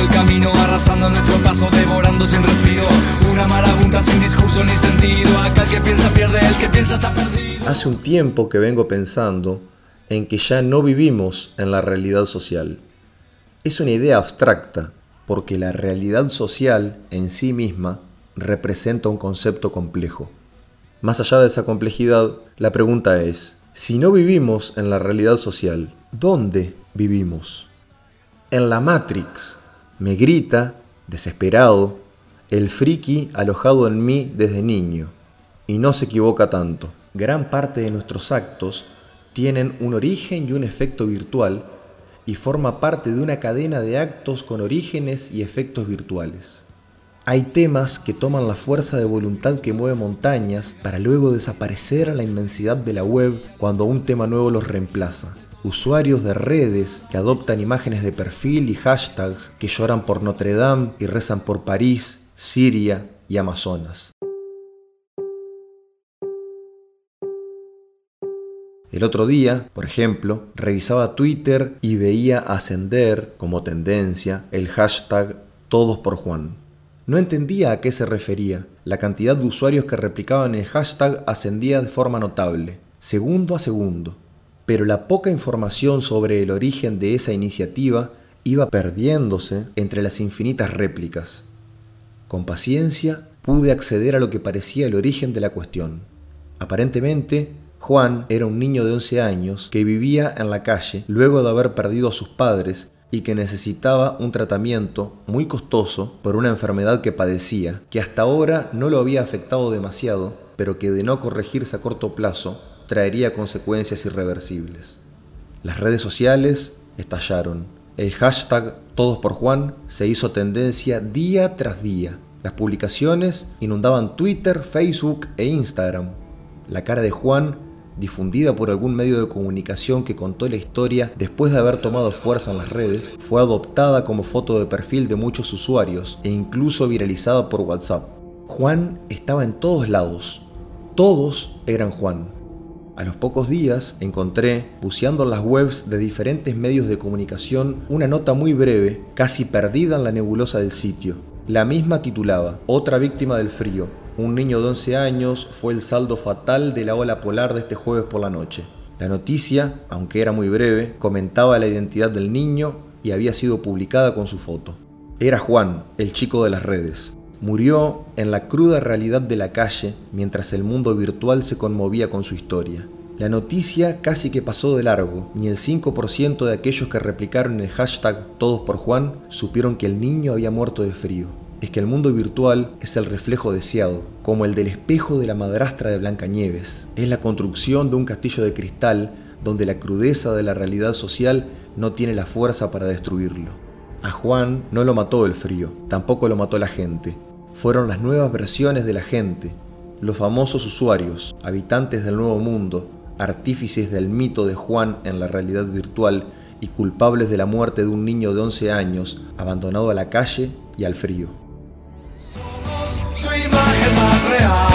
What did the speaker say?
el camino, arrasando nuestro paso, devorando sin respiro. Una marabunta sin discurso ni sentido. Acá el que piensa pierde, el que piensa está perdido. Hace un tiempo que vengo pensando en que ya no vivimos en la realidad social. Es una idea abstracta, porque la realidad social en sí misma representa un concepto complejo. Más allá de esa complejidad, la pregunta es, si no vivimos en la realidad social, ¿dónde vivimos? En la Matrix, me grita, desesperado, el friki alojado en mí desde niño. Y no se equivoca tanto. Gran parte de nuestros actos tienen un origen y un efecto virtual y forma parte de una cadena de actos con orígenes y efectos virtuales. Hay temas que toman la fuerza de voluntad que mueve montañas para luego desaparecer a la inmensidad de la web cuando un tema nuevo los reemplaza. Usuarios de redes que adoptan imágenes de perfil y hashtags que lloran por Notre Dame y rezan por París, Siria y Amazonas. El otro día, por ejemplo, revisaba Twitter y veía ascender como tendencia el hashtag Todos por Juan. No entendía a qué se refería. La cantidad de usuarios que replicaban el hashtag ascendía de forma notable, segundo a segundo. Pero la poca información sobre el origen de esa iniciativa iba perdiéndose entre las infinitas réplicas. Con paciencia pude acceder a lo que parecía el origen de la cuestión. Aparentemente, Juan era un niño de 11 años que vivía en la calle luego de haber perdido a sus padres y que necesitaba un tratamiento muy costoso por una enfermedad que padecía, que hasta ahora no lo había afectado demasiado, pero que de no corregirse a corto plazo traería consecuencias irreversibles. Las redes sociales estallaron. El hashtag Todos por Juan se hizo tendencia día tras día. Las publicaciones inundaban Twitter, Facebook e Instagram. La cara de Juan difundida por algún medio de comunicación que contó la historia después de haber tomado fuerza en las redes, fue adoptada como foto de perfil de muchos usuarios e incluso viralizada por WhatsApp. Juan estaba en todos lados. Todos eran Juan. A los pocos días encontré, buceando en las webs de diferentes medios de comunicación, una nota muy breve, casi perdida en la nebulosa del sitio. La misma titulaba, Otra víctima del frío, un niño de 11 años fue el saldo fatal de la ola polar de este jueves por la noche. La noticia, aunque era muy breve, comentaba la identidad del niño y había sido publicada con su foto. Era Juan, el chico de las redes. Murió en la cruda realidad de la calle mientras el mundo virtual se conmovía con su historia. La noticia casi que pasó de largo, ni el 5% de aquellos que replicaron el hashtag Todos por Juan supieron que el niño había muerto de frío es que el mundo virtual es el reflejo deseado, como el del espejo de la madrastra de Blancanieves. Es la construcción de un castillo de cristal donde la crudeza de la realidad social no tiene la fuerza para destruirlo. A Juan no lo mató el frío, tampoco lo mató la gente. Fueron las nuevas versiones de la gente, los famosos usuarios, habitantes del nuevo mundo, artífices del mito de Juan en la realidad virtual y culpables de la muerte de un niño de 11 años abandonado a la calle y al frío su imagen más real.